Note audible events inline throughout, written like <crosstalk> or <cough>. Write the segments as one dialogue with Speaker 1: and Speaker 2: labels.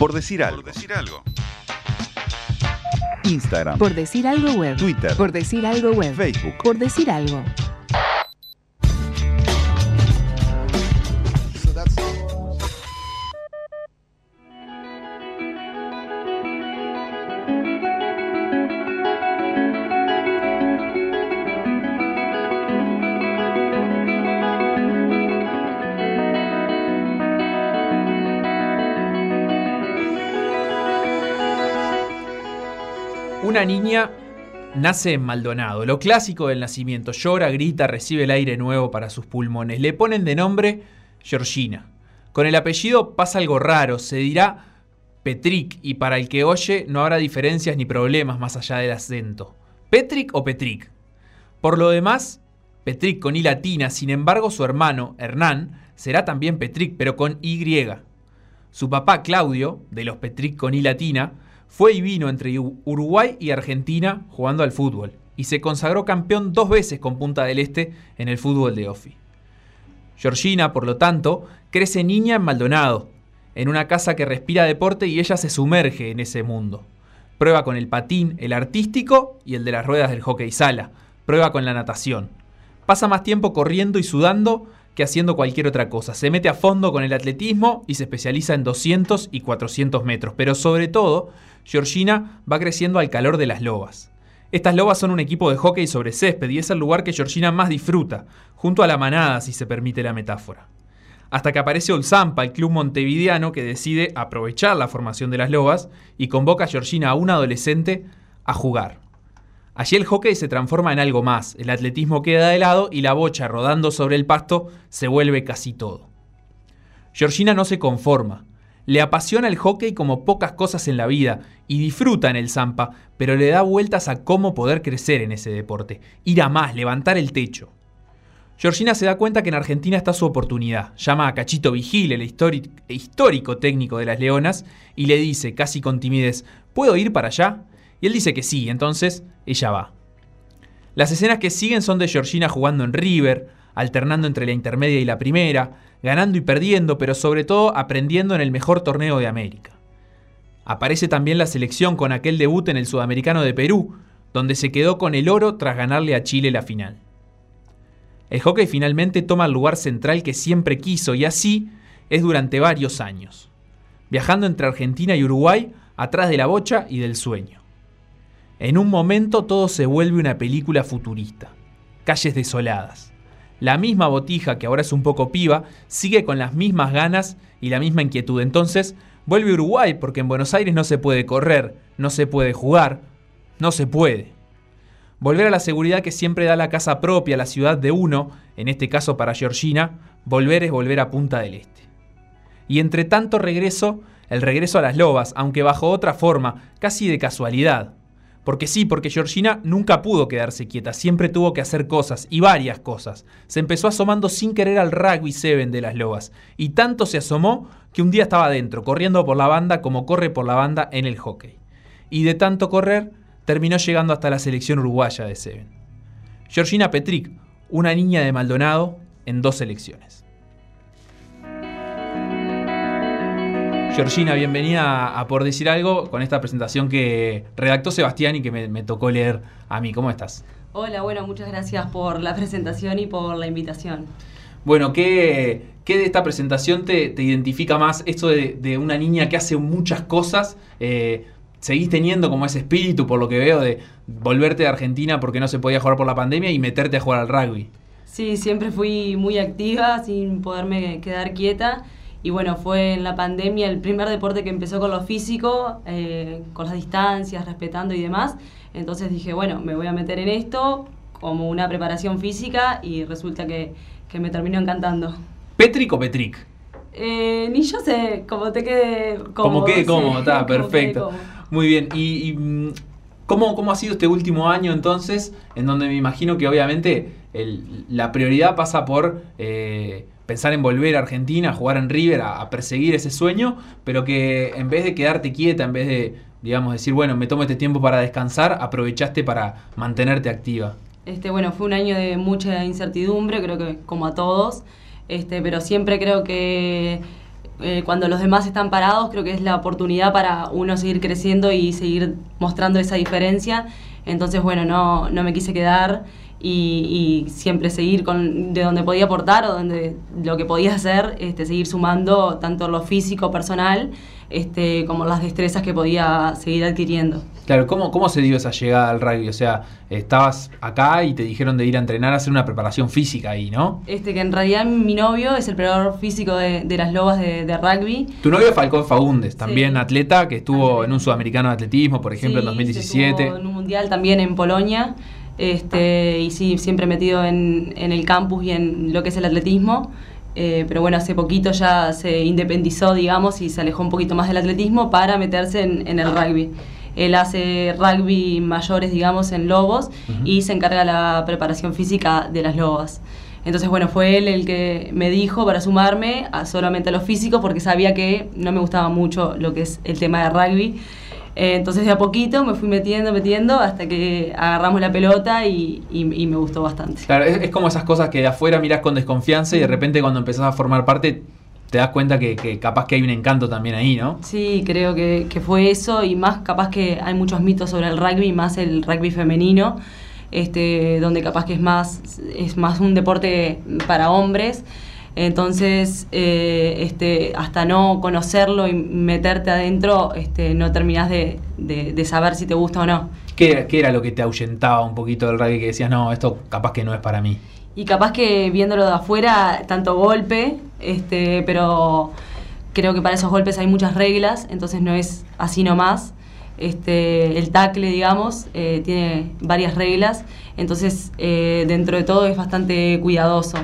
Speaker 1: Por decir algo. Por decir algo. Instagram.
Speaker 2: Por decir algo web.
Speaker 1: Twitter.
Speaker 2: Por decir algo web.
Speaker 1: Facebook.
Speaker 2: Por decir algo.
Speaker 3: Niña nace en Maldonado, lo clásico del nacimiento, llora, grita, recibe el aire nuevo para sus pulmones. Le ponen de nombre Georgina. Con el apellido pasa algo raro, se dirá Petric y para el que oye no habrá diferencias ni problemas más allá del acento. ¿Petric o Petric? Por lo demás, Petric con I latina, sin embargo su hermano, Hernán, será también Petric pero con Y. Su papá Claudio, de los Petric con I latina, fue y vino entre Uruguay y Argentina jugando al fútbol y se consagró campeón dos veces con Punta del Este en el fútbol de Ofi. Georgina, por lo tanto, crece niña en Maldonado, en una casa que respira deporte y ella se sumerge en ese mundo. Prueba con el patín, el artístico y el de las ruedas del hockey sala. Prueba con la natación. Pasa más tiempo corriendo y sudando que haciendo cualquier otra cosa. Se mete a fondo con el atletismo y se especializa en 200 y 400 metros. Pero sobre todo, Georgina va creciendo al calor de las lobas. Estas lobas son un equipo de hockey sobre césped y es el lugar que Georgina más disfruta, junto a la manada si se permite la metáfora. Hasta que aparece Olzampa, el club montevideano que decide aprovechar la formación de las lobas y convoca a Georgina a una adolescente a jugar. Allí el hockey se transforma en algo más, el atletismo queda de lado y la bocha rodando sobre el pasto se vuelve casi todo. Georgina no se conforma, le apasiona el hockey como pocas cosas en la vida y disfruta en el Zampa, pero le da vueltas a cómo poder crecer en ese deporte, ir a más, levantar el techo. Georgina se da cuenta que en Argentina está su oportunidad. Llama a Cachito Vigil, el histórico técnico de las Leonas, y le dice, casi con timidez, ¿puedo ir para allá? Y él dice que sí, entonces ella va. Las escenas que siguen son de Georgina jugando en River, alternando entre la intermedia y la primera, ganando y perdiendo, pero sobre todo aprendiendo en el mejor torneo de América. Aparece también la selección con aquel debut en el Sudamericano de Perú, donde se quedó con el oro tras ganarle a Chile la final. El hockey finalmente toma el lugar central que siempre quiso y así es durante varios años, viajando entre Argentina y Uruguay atrás de la bocha y del sueño. En un momento todo se vuelve una película futurista, calles desoladas, la misma botija, que ahora es un poco piba, sigue con las mismas ganas y la misma inquietud. Entonces vuelve Uruguay porque en Buenos Aires no se puede correr, no se puede jugar, no se puede. Volver a la seguridad que siempre da la casa propia, la ciudad de uno, en este caso para Georgina, volver es volver a Punta del Este. Y entre tanto regreso, el regreso a las lobas, aunque bajo otra forma, casi de casualidad. Porque sí, porque Georgina nunca pudo quedarse quieta, siempre tuvo que hacer cosas, y varias cosas. Se empezó asomando sin querer al rugby seven de las lobas, y tanto se asomó que un día estaba adentro, corriendo por la banda como corre por la banda en el hockey. Y de tanto correr, terminó llegando hasta la selección uruguaya de Seven. Georgina Petric, una niña de Maldonado en dos selecciones. Georgina, bienvenida a Por Decir Algo con esta presentación que redactó Sebastián y que me, tocó leer a mí. ¿Cómo estás?
Speaker 4: Hola, bueno, muchas gracias por la presentación y por la invitación.
Speaker 3: Bueno, ¿qué, de esta presentación te, identifica más? Esto de, una niña que hace muchas cosas. Eh, ¿Seguís teniendo como ese espíritu, por lo que veo, de volverte de Argentina porque no se podía jugar por la pandemia y meterte a jugar al rugby?
Speaker 4: Sí, siempre fui muy activa, sin poderme quedar quieta. Y bueno, fue en la pandemia el primer deporte que empezó con lo físico, eh, con las distancias, respetando y demás. Entonces dije, bueno, me voy a meter en esto como una preparación física y resulta que, me terminó encantando.
Speaker 3: ¿Petric o Petric?
Speaker 4: Eh, ni yo sé, como te quede
Speaker 3: cómodo. Como quede cómodo, está, <laughs> perfecto. Muy bien, y, mm, ¿cómo, ¿cómo, ha sido este último año entonces? En donde me imagino que obviamente la prioridad pasa por... Eh, pensar en volver a Argentina, a jugar en River, a, perseguir ese sueño, pero que en vez de quedarte quieta, en vez de, digamos, decir, bueno, me tomo este tiempo para descansar, aprovechaste para mantenerte activa.
Speaker 4: Este, bueno, fue un año de mucha incertidumbre, creo que como a todos, este, pero siempre creo que eh, cuando los demás están parados, creo que es la oportunidad para uno seguir creciendo y seguir mostrando esa diferencia. Entonces, bueno, no, no me quise quedar y, y, siempre seguir con de donde podía aportar o donde lo que podía hacer, este, seguir sumando tanto lo físico, personal, este, como las destrezas que podía seguir adquiriendo.
Speaker 3: Claro, ¿cómo, ¿cómo se dio esa llegada al rugby? O sea, estabas acá y te dijeron de ir a entrenar a hacer una preparación física ahí, ¿no?
Speaker 4: Este, que en realidad mi novio es el preparador físico de, de las lobas de, de, rugby.
Speaker 3: Tu novio es Falcón Fagundes, también sí. atleta, que estuvo en un sudamericano de atletismo, por ejemplo,
Speaker 4: sí,
Speaker 3: en 2017.
Speaker 4: en un mundial también en Polonia. Este, y sí, siempre metido en, en el campus y en lo que es el atletismo. Eh, pero bueno, hace poquito ya se independizó, digamos, y se alejó un poquito más del atletismo para meterse en, en el rugby. Él hace rugby mayores, digamos, en Lobos uh -huh. y se encarga la preparación física de las Lobas. Entonces, bueno, fue él el que me dijo para sumarme a solamente a lo físico porque sabía que no me gustaba mucho lo que es el tema de rugby. Eh, entonces de a poquito me fui metiendo, metiendo, hasta que agarramos la pelota y, y, y me gustó bastante.
Speaker 3: Claro, es, es, como esas cosas que de afuera miras con desconfianza y de repente cuando empezás a formar parte te das cuenta que, que capaz que hay un encanto también ahí, ¿no?
Speaker 4: Sí, creo que, que, fue eso y más capaz que hay muchos mitos sobre el rugby, más el rugby femenino, este, donde capaz que es más, es más un deporte para hombres. Entonces, eh, este, hasta no conocerlo y meterte adentro, este, no terminás de, de, de, saber si te gusta o no.
Speaker 3: ¿Qué, ¿Qué, era lo que te ahuyentaba un poquito del rugby que decías, no, esto capaz que no es para mí?
Speaker 4: Y capaz que viéndolo de afuera, tanto golpe, este, pero creo que para esos golpes hay muchas reglas, entonces no es así nomás. Este, el tackle, digamos, eh, tiene varias reglas, entonces eh, dentro de todo es bastante cuidadoso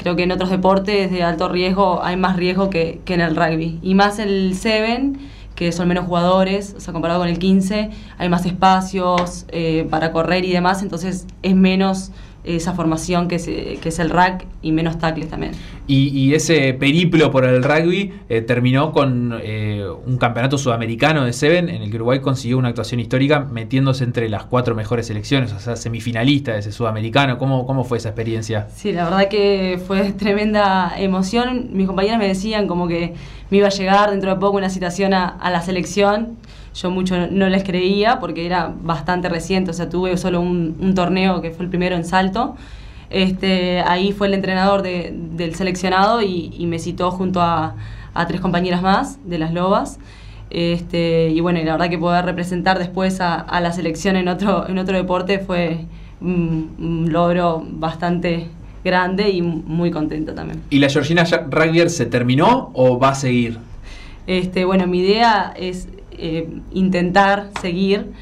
Speaker 4: creo que en otros deportes de alto riesgo hay más riesgo que, que en el rugby. Y más el 7, que son menos jugadores, o sea, comparado con el 15, hay más espacios eh, para correr y demás, entonces es menos esa formación que es, que es el rack y menos tackles también.
Speaker 3: Y, y ese periplo por el rugby eh, terminó con eh, un campeonato sudamericano de Seven en el que Uruguay consiguió una actuación histórica metiéndose entre las cuatro mejores selecciones, o sea, semifinalista de ese sudamericano. ¿Cómo, ¿Cómo fue esa experiencia?
Speaker 4: Sí, la verdad que fue <laughs> tremenda emoción. Mis compañeras me decían como que me iba a llegar dentro de poco una citación a, a la selección yo mucho no les creía porque era bastante reciente, o sea, tuve solo un, un torneo que fue el primero en salto. Este, ahí fue el entrenador de, del seleccionado y, y, me citó junto a, a, tres compañeras más de las Lobas. Este, y bueno, y la verdad que poder representar después a, a la selección en otro, en otro deporte fue un, un logro bastante grande y muy contenta también.
Speaker 3: ¿Y la Georgina Rugby se terminó o va a seguir?
Speaker 4: Este, bueno, mi idea es eh, intentar seguir.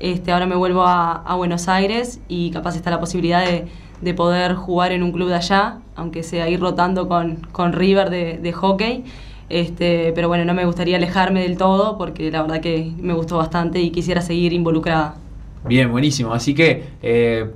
Speaker 4: Este, ahora me vuelvo a, a, Buenos Aires y capaz está la posibilidad de, de, poder jugar en un club de allá, aunque sea ir rotando con, con River de, de hockey. Este, pero bueno, no me gustaría alejarme del todo porque la verdad que me gustó bastante y quisiera seguir involucrada.
Speaker 3: Bien, buenísimo. Así que eh,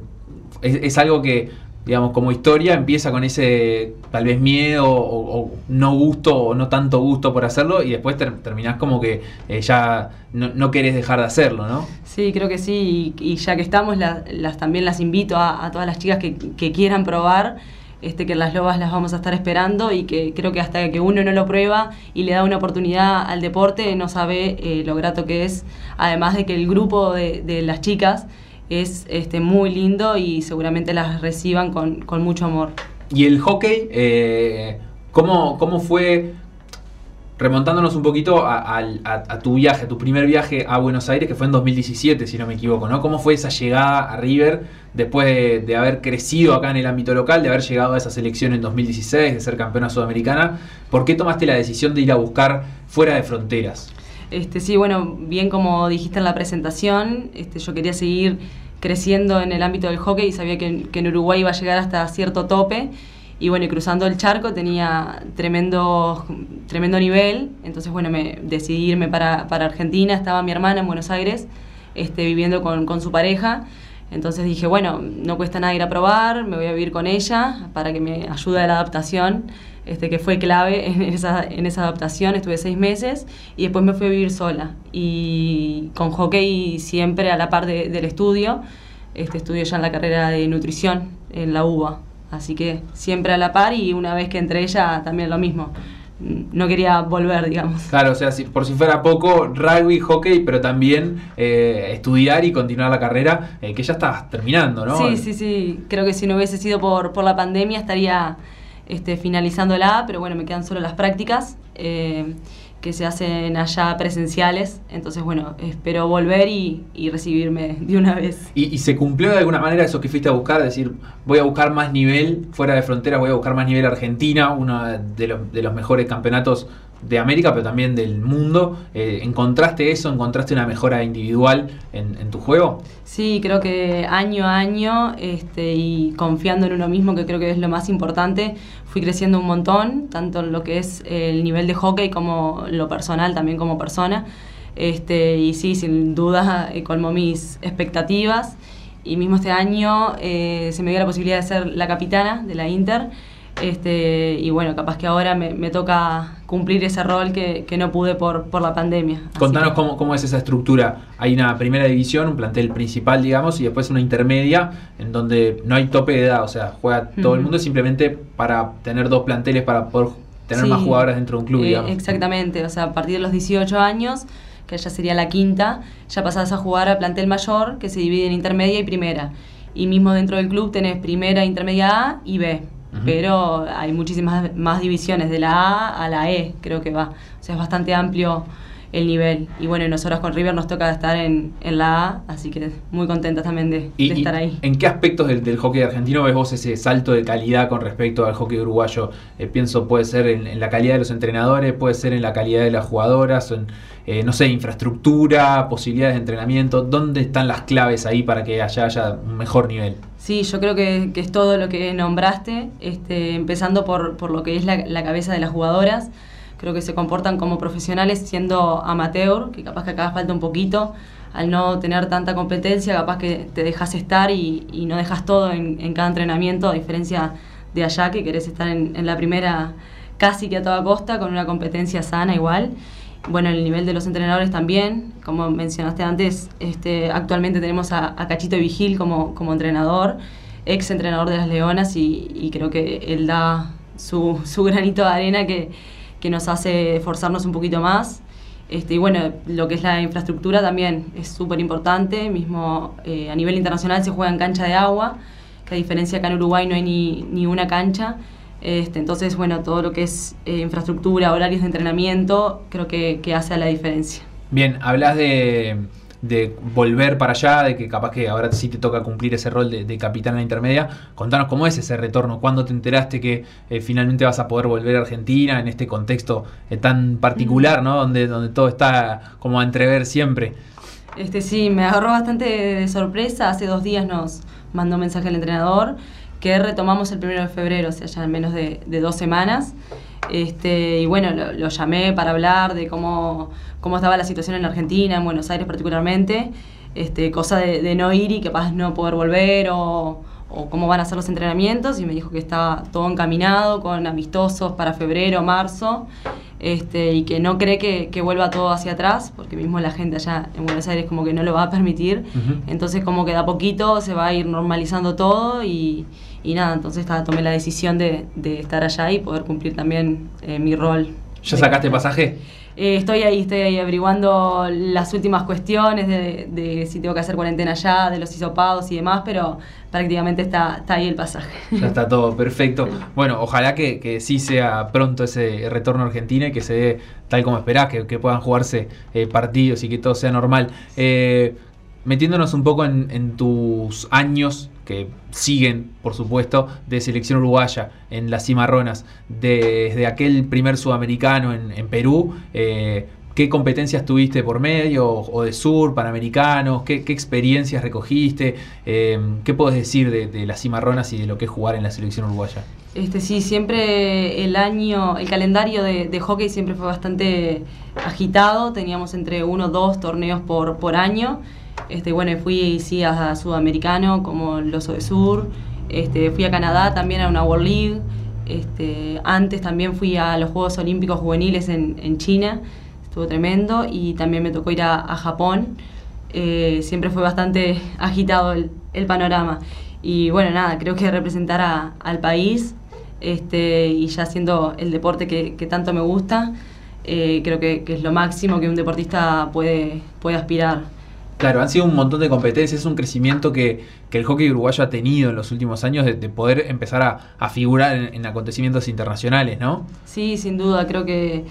Speaker 3: es, es algo que digamos, como historia empieza con ese tal vez miedo o, no gusto o no tanto gusto por hacerlo y después ter terminás como que eh, ya no, no, querés dejar de hacerlo, ¿no?
Speaker 4: Sí, creo que sí, y, y ya que estamos, la, las, también las invito a, a todas las chicas que, que, quieran probar. Este, que las lobas las vamos a estar esperando y que creo que hasta que uno no lo prueba y le da una oportunidad al deporte no sabe eh, lo grato que es, además de que el grupo de, de las chicas es este, muy lindo y seguramente las reciban con, con mucho amor.
Speaker 3: ¿Y el hockey? Eh, ¿cómo, ¿Cómo fue, remontándonos un poquito a, tu viaje, a tu primer viaje a Buenos Aires, que fue en 2017, si no me equivoco, ¿no? ¿Cómo fue esa llegada a River después de, de haber crecido acá en el ámbito local, de haber llegado a esa selección en 2016, de ser campeona sudamericana? ¿Por qué tomaste la decisión de ir a buscar fuera de fronteras?
Speaker 4: Este, sí, bueno, bien como dijiste en la presentación, este, yo quería seguir creciendo en el ámbito del hockey y sabía que, en Uruguay iba a llegar hasta cierto tope. Y bueno, y cruzando el charco tenía tremendo, tremendo nivel. Entonces, bueno, me decidí irme para, para Argentina. Estaba mi hermana en Buenos Aires, este, viviendo con, con su pareja. Entonces dije, bueno, no cuesta nada ir a probar, me voy a vivir con ella para que me ayude a la adaptación este, que fue clave en esa, en esa adaptación, estuve seis meses y después me fui a vivir sola y con hockey siempre a la par de, del estudio, este, estudio ya en la carrera de nutrición en la UBA, así que siempre a la par y una vez que entré ella también lo mismo, no quería volver, digamos.
Speaker 3: Claro, o sea, si, por si fuera poco, rugby, hockey, pero también eh, estudiar y continuar la carrera, eh, que ya estás terminando, ¿no?
Speaker 4: Sí, sí, sí. Creo que si no hubiese sido por, por la pandemia estaría este, finalizándola, pero bueno, me quedan solo las prácticas. Eh, que se hacen allá presenciales. Entonces, bueno, espero volver y, recibirme de una vez.
Speaker 3: ¿Y, se cumplió de alguna manera eso que fuiste a buscar? Es decir, voy a buscar más nivel fuera de fronteras, voy a buscar más nivel Argentina, uno de los, de los mejores campeonatos de América, pero también del mundo. Eh, ¿Encontraste eso? ¿Encontraste una mejora individual en, tu juego?
Speaker 4: Sí, creo que año a año este, y confiando en uno mismo, que creo que es lo más importante, fui creciendo un montón, tanto en lo que es el nivel de hockey como lo personal, también como persona. Este, y sí, sin duda eh, colmó mis expectativas. Y mismo este año eh, se me dio la posibilidad de ser la capitana de la Inter. Este, y bueno, capaz que ahora me, me toca cumplir ese rol que, que no pude por, por, la pandemia.
Speaker 3: Contanos cómo, cómo, es esa estructura. Hay una primera división, un plantel principal, digamos, y después una intermedia en donde no hay tope de edad, o sea, juega todo el mundo simplemente para tener dos planteles para poder tener más jugadoras dentro de un club, eh, digamos.
Speaker 4: Exactamente, o sea, a partir de los 18 años, que ya sería la quinta, ya pasás a jugar a plantel mayor, que se divide en intermedia y primera. Y mismo dentro del club tenés primera, intermedia A y B pero hay muchísimas más divisiones, de la A a la E, creo que va. O sea, es bastante amplio el nivel. Y bueno, nosotros con River nos toca estar en, la A, así que muy contentas también de, estar ahí.
Speaker 3: ¿En qué aspectos del, hockey argentino ves vos ese salto de calidad con respecto al hockey uruguayo? Eh, pienso, puede ser en, la calidad de los entrenadores, puede ser en la calidad de las jugadoras, en, eh, no sé, infraestructura, posibilidades de entrenamiento. ¿Dónde están las claves ahí para que allá haya un mejor nivel?
Speaker 4: Sí, yo creo que, es todo lo que nombraste, este, empezando por, por, lo que es la, cabeza de las jugadoras. Creo que se comportan como profesionales siendo amateur, que capaz que acá falta un poquito. Al no tener tanta competencia, capaz que te dejas estar y, no dejas todo en, cada entrenamiento, a diferencia de allá, que querés estar en, en la primera casi que a toda costa, con una competencia sana igual bueno, el nivel de los entrenadores también, como mencionaste antes, este, actualmente tenemos a, Cachito Vigil como, como entrenador, ex entrenador de las Leonas, y, creo que él da su, su granito de arena que, que, nos hace esforzarnos un poquito más. Este, y bueno, lo que es la infraestructura también es súper importante, mismo eh, a nivel internacional se juega en cancha de agua, que a diferencia acá en Uruguay no hay ni, ni una cancha. Este, entonces, bueno, todo lo que es eh, infraestructura, horarios de entrenamiento, creo que, hace la diferencia.
Speaker 3: Bien, hablas de, volver para allá, de que capaz que ahora sí te toca cumplir ese rol de, capitán en la intermedia. Contanos cómo es ese retorno, cuándo te enteraste que eh, finalmente vas a poder volver a Argentina en este contexto eh, tan particular, ¿no? Donde, donde todo está como a entrever siempre.
Speaker 4: Este sí, me agarró bastante de sorpresa. Hace dos días nos mandó un mensaje el entrenador que retomamos el primero de febrero, o sea, ya en menos de, dos semanas. Este, y bueno, lo, llamé para hablar de cómo, cómo estaba la situación en Argentina, en Buenos Aires particularmente, este, cosa de, no ir y capaz no poder volver o, o, cómo van a ser los entrenamientos y me dijo que estaba todo encaminado con amistosos para febrero, marzo este, y que no cree que, vuelva todo hacia atrás, porque mismo la gente allá en Buenos Aires como que no lo va a permitir, entonces como que de a poquito se va a ir normalizando todo y, nada, entonces tomé la decisión de, estar allá y poder cumplir también eh, mi rol.
Speaker 3: ¿Ya sacaste pasaje?
Speaker 4: Eh, estoy ahí, estoy ahí averiguando las últimas cuestiones de, si tengo que hacer cuarentena allá, de los hisopados y demás, pero prácticamente está, está ahí el pasaje.
Speaker 3: Ya está todo perfecto. <laughs> Bueno, ojalá que, que sí sea pronto ese retorno a Argentina y que se dé tal como esperás, que, puedan jugarse eh, partidos y que todo sea normal. Eh, metiéndonos un poco en, tus años que siguen, por supuesto, de selección uruguaya en las cimarronas, desde aquel primer sudamericano en, Perú, eh, ¿qué competencias tuviste por medio, o de sur, panamericanos? ¿Qué, experiencias recogiste? Eh, ¿Qué puedes decir de, las cimarronas y de lo que es jugar en la selección uruguaya?
Speaker 4: Este, sí, siempre el año, el calendario de, hockey siempre fue bastante agitado, teníamos entre uno o dos torneos por, por año. Este, bueno, fui a Sudamericano como el Oso de Sur, este, fui a Canadá también a una World League, este, antes también fui a los Juegos Olímpicos Juveniles en, China, estuvo tremendo, y también me tocó ir a, Japón, eh, siempre fue bastante <laughs> agitado el, panorama. Y bueno, nada, creo que representar al país este, y ya siendo el deporte que, que tanto me gusta, eh, creo que, que es lo máximo que un deportista puede, puede aspirar.
Speaker 3: Claro, han sido un montón de competencias, es un crecimiento que, que el hockey uruguayo ha tenido en los últimos años de, de poder empezar a, a figurar en, en acontecimientos internacionales, ¿no?
Speaker 4: Sí, sin duda, creo que,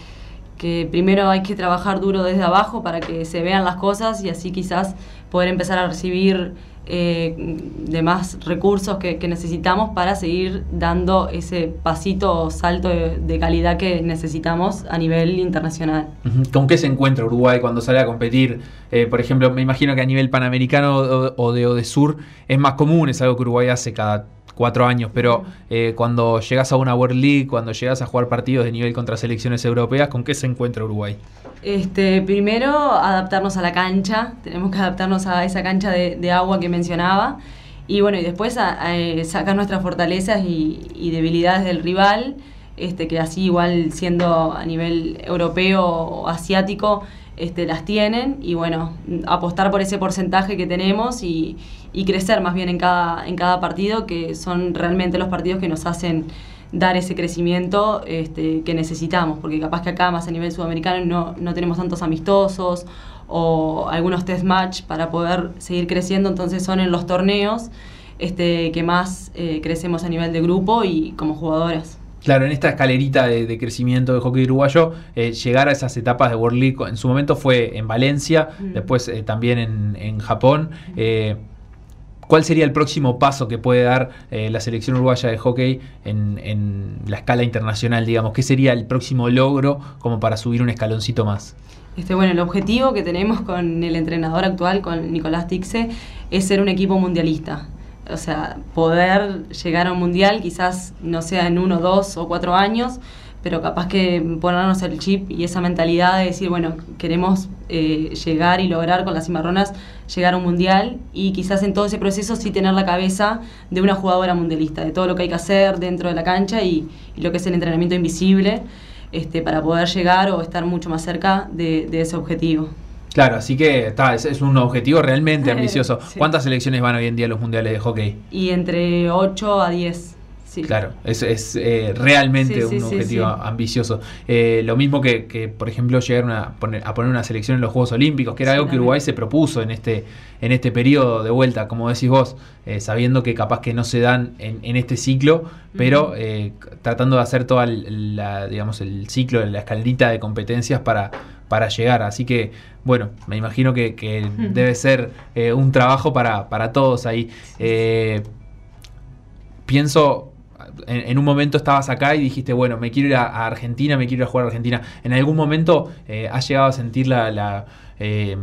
Speaker 4: que primero hay que trabajar duro desde abajo para que se vean las cosas y así quizás poder empezar a recibir eh, de más recursos que, necesitamos para seguir dando ese pasito o salto de, de calidad que necesitamos a nivel internacional.
Speaker 3: ¿Con qué se encuentra Uruguay cuando sale a competir? Eh, por ejemplo, me imagino que a nivel panamericano o, o de Odesur es más común, es algo que Uruguay hace cada cuatro años, pero eh, cuando llegas a una World League, cuando llegas a jugar partidos de nivel contra selecciones europeas, ¿con qué se encuentra Uruguay?
Speaker 4: Este, primero, adaptarnos a la cancha, tenemos que adaptarnos a esa cancha de, de agua que mencionaba. Y bueno, y después a, a, eh, sacar nuestras fortalezas y, y debilidades del rival, este, que así igual siendo a nivel europeo o asiático, este, las tienen. Y bueno, apostar por ese porcentaje que tenemos y, crecer más bien en cada, en cada partido, que son realmente los partidos que nos hacen dar ese crecimiento este, que necesitamos, porque capaz que acá más a nivel sudamericano no, no tenemos tantos amistosos o algunos test match para poder seguir creciendo, entonces son en los torneos este, que más eh, crecemos a nivel de grupo y como jugadoras.
Speaker 3: Claro, en esta escalerita de, de crecimiento del hockey uruguayo, eh, llegar a esas etapas de World League, en su momento fue en Valencia,
Speaker 4: Mm.
Speaker 3: después eh, también en, en Japón. Eh, ¿Cuál sería el próximo paso que puede dar la selección uruguaya de hockey en, en la escala internacional, digamos? ¿Qué sería el próximo logro como para subir un escaloncito más?
Speaker 4: Este, bueno, el objetivo que tenemos con el entrenador actual, con Nicolás Tixe, es ser un equipo mundialista. O sea, poder llegar a un mundial, quizás no sea en uno, dos o cuatro años, pero capaz que ponernos el chip y esa mentalidad de decir, bueno, queremos eh, llegar y lograr con las cimarronas llegar a un mundial y quizás en todo ese proceso sí tener la cabeza de una jugadora mundialista, de todo lo que hay que hacer dentro de la cancha y, y lo que es el entrenamiento invisible este, para poder llegar o estar mucho más cerca de, de ese objetivo.
Speaker 3: Claro, así que está, es, es un objetivo realmente <laughs> ambicioso.
Speaker 4: Sí.
Speaker 3: ¿Cuántas selecciones van hoy en día a los mundiales de hockey?
Speaker 4: Y entre 8 a 10. Sí.
Speaker 3: Claro, es, es eh, realmente
Speaker 4: Sí,
Speaker 3: un
Speaker 4: sí,
Speaker 3: objetivo ambicioso. Eh, lo mismo que, que, por ejemplo, llegar a poner, a poner una selección en los Juegos Olímpicos, que era algo que. Uruguay se propuso en este, en este periodo de vuelta, como decís vos, eh, sabiendo que capaz que no se dan en, en este ciclo, pero eh, tratando de hacer toda la, digamos, el ciclo, la escalerita de competencias para, para llegar. Así que, bueno, me imagino que, que <laughs> debe ser eh, un trabajo para, para todos ahí. Eh, pienso, en, en un momento estabas acá y dijiste, bueno, me quiero ir a, a Argentina, me quiero ir a jugar a Argentina. ¿En algún momento eh, has llegado a sentir la, la, eh,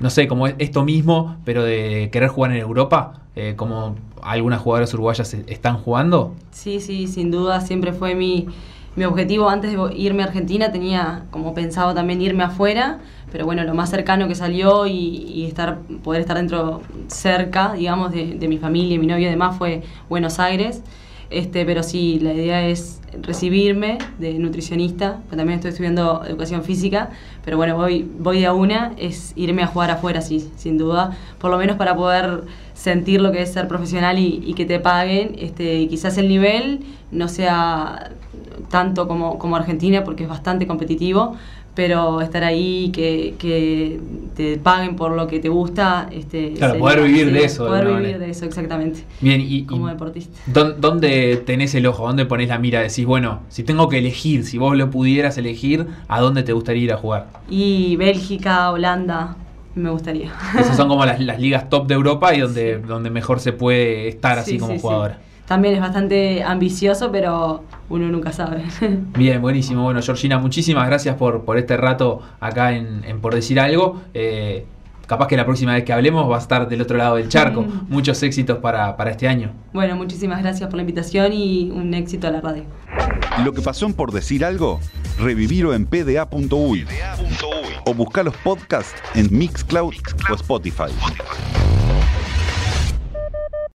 Speaker 3: no sé, como esto mismo, pero de querer jugar en Europa? Eh, como algunas jugadoras uruguayas e- están jugando.
Speaker 4: Sí, sí, sin duda, siempre fue mi, mi objetivo. Antes de irme a Argentina tenía como pensado también irme afuera, pero bueno, lo más cercano que salió y, estar, poder estar dentro, cerca, digamos, de, de mi familia y mi novio y demás fue Buenos Aires. Este, pero sí, la idea es recibirme de nutricionista, también estoy estudiando educación física, pero bueno, voy, voy de a una, es irme a jugar afuera, sí, sin duda, por lo menos para poder sentir lo que es ser profesional y, que te paguen, este, quizás el nivel no sea tanto como, como Argentina, porque es bastante competitivo, pero estar ahí, que, que te paguen por lo que te gusta. Este,
Speaker 3: Claro, poder vivir de eso, de
Speaker 4: Poder vivir
Speaker 3: manera.
Speaker 4: de eso, exactamente.
Speaker 3: Bien, y, y
Speaker 4: Como deportista.
Speaker 3: ¿dó- ¿dónde tenés el ojo? ¿Dónde pones la mira? Decís, bueno, si tengo que elegir, si vos lo pudieras elegir, ¿a dónde te gustaría ir a jugar?
Speaker 4: Y Bélgica, Holanda, me gustaría.
Speaker 3: Esas son como las, <laughs> las ligas top de Europa y donde, donde mejor se puede estar así
Speaker 4: Sí,
Speaker 3: como
Speaker 4: sí.
Speaker 3: jugadora.
Speaker 4: También es bastante ambicioso, pero uno nunca sabe. <laughs>
Speaker 3: Bien, buenísimo. Bueno, Georgina, muchísimas gracias por, por este rato acá en, en Por Decir Algo. Eh, capaz que la próxima vez que hablemos va a estar del otro lado del charco.
Speaker 4: Mm.
Speaker 3: Muchos éxitos para, para este año.
Speaker 4: bueno, muchísimas gracias por la invitación y un éxito a la radio.
Speaker 1: Lo que pasó en Por Decir Algo, revivirlo en pda.uy o buscar los podcasts en Mixcloud o Spotify.